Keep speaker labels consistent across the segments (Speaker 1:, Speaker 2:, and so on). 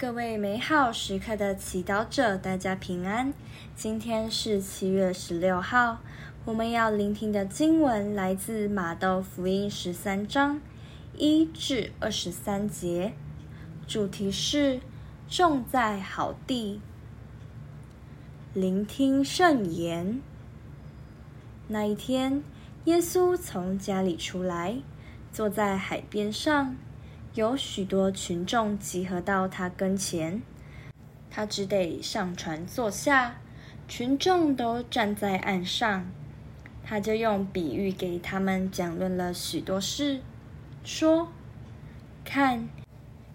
Speaker 1: 各位美好时刻的祈祷者，大家平安。今天是七月十六号，我们要聆听的经文来自马窦福音十三章一至二十三节，主题是种在好地。聆听圣言。那一天，耶稣从家里出来，坐在海边上，有许多群众集合到他跟前，他只得上船坐下，群众都站在岸上。他就用比喻给他们讲论了许多事，说：“看，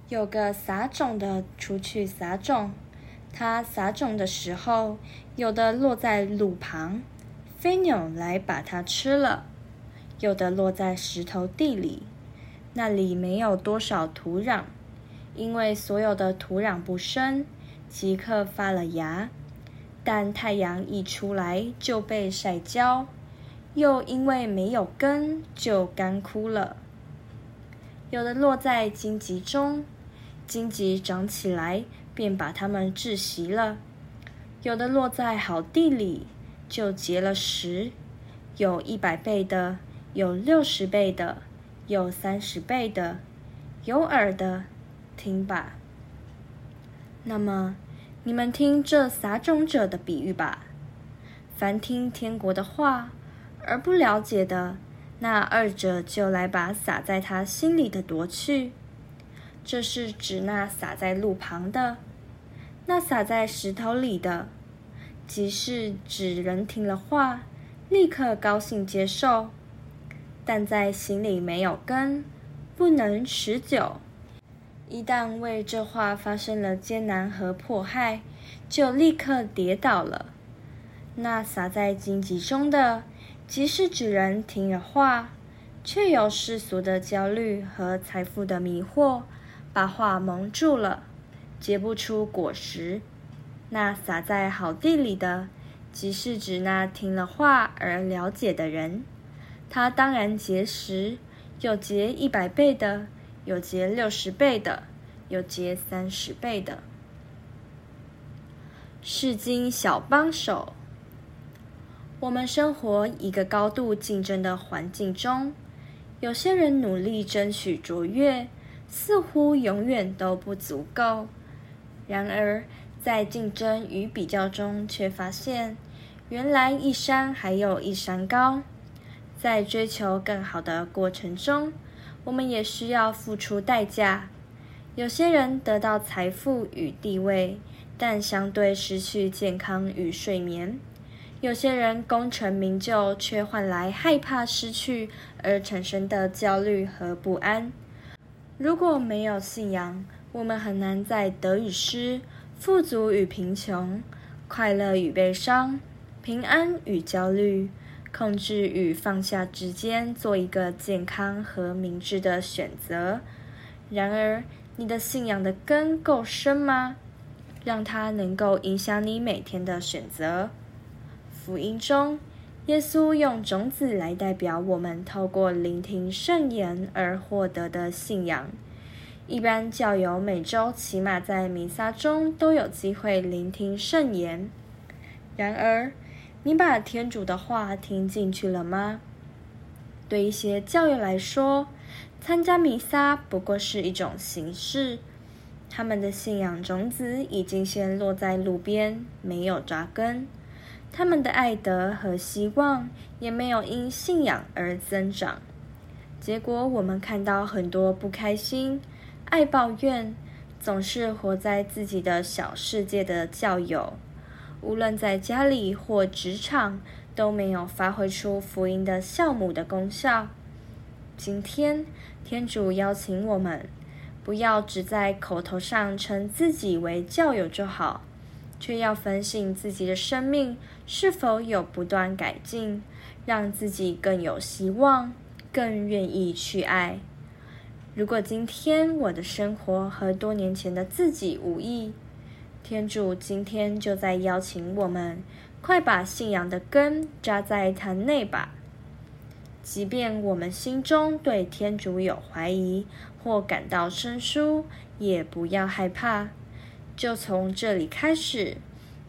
Speaker 1: 有个撒种的出去撒种，他撒种的时候，有的落在路旁。”飞鸟来把它吃了，有的落在石头地里，那里没有多少土壤，因为所有的土壤不深，即刻发了芽，但太阳一出来就被晒焦，又因为没有根，就干枯了。有的落在荆棘中，荆棘长起来便把它们窒息了；有的落在好地里。就结了实，有一百倍的，有六十倍的，有三十倍的。有耳的，听吧。那么，你们听这撒种者的比喻吧。凡听天国的话而不了解的，那二者就来把撒在他心里的夺去。这是指那撒在路旁的，那撒在石头里的。即是指人听了话，立刻高兴接受，但在心里没有根，不能持久。一旦为这话发生了艰难和迫害，就立刻跌倒了。那撒在荆棘中的，即是指人听了话，却有世俗的焦虑和财富的迷惑，把话蒙住了，结不出果实。那撒在好地里的，即是指那听了话而了解的人，他当然结实，有结一百倍的，有结六十倍的，有结三十倍的。圣经小帮手，我们生活一个高度竞争的环境中，有些人努力争取卓越，似乎永远都不足够。然而，在竞争与比较中，却发现原来一山还有一山高。在追求更好的过程中，我们也需要付出代价。有些人得到财富与地位，但相对失去健康与睡眠；有些人功成名就，却换来害怕失去而产生的焦虑和不安。如果没有信仰，我们很难在得与失。富足与贫穷，快乐与悲伤，平安与焦虑，控制与放下之间，做一个健康和明智的选择。然而，你的信仰的根够深吗？让它能够影响你每天的选择。福音中，耶稣用种子来代表我们透过聆听圣言而获得的信仰。一般教友每周起码在弥撒中都有机会聆听圣言。然而，你把天主的话听进去了吗？对一些教友来说，参加弥撒不过是一种形式，他们的信仰种子已经先落在路边，没有扎根；他们的爱德和希望也没有因信仰而增长。结果，我们看到很多不开心。爱抱怨，总是活在自己的小世界的教友，无论在家里或职场，都没有发挥出福音的酵母的功效。今天，天主邀请我们，不要只在口头上称自己为教友就好，却要反省自己的生命是否有不断改进，让自己更有希望，更愿意去爱。如果今天我的生活和多年前的自己无异，天主今天就在邀请我们，快把信仰的根扎在坛内吧。即便我们心中对天主有怀疑或感到生疏，也不要害怕，就从这里开始，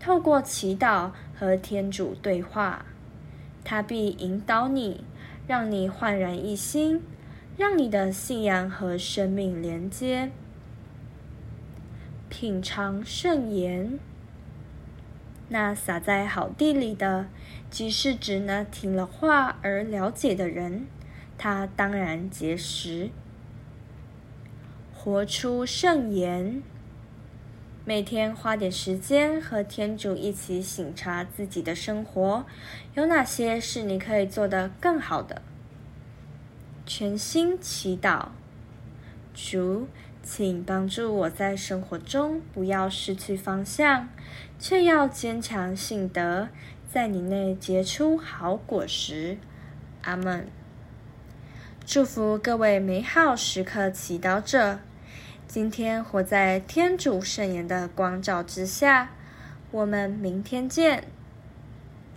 Speaker 1: 透过祈祷和天主对话，他必引导你，让你焕然一新，让你的信仰和生命连接。品尝圣言，那撒在好地里的，即是指那听了话而了解的人，他当然结实。活出圣言，每天花点时间和天主一起省察自己的生活，有哪些是你可以做得更好的？全心祈祷，主，请帮助我在生活中不要失去方向，却要坚强信德，在你内结出好果实。阿门。祝福各位美好时刻祈祷者。今天活在天主圣言的光照之下，我们明天见。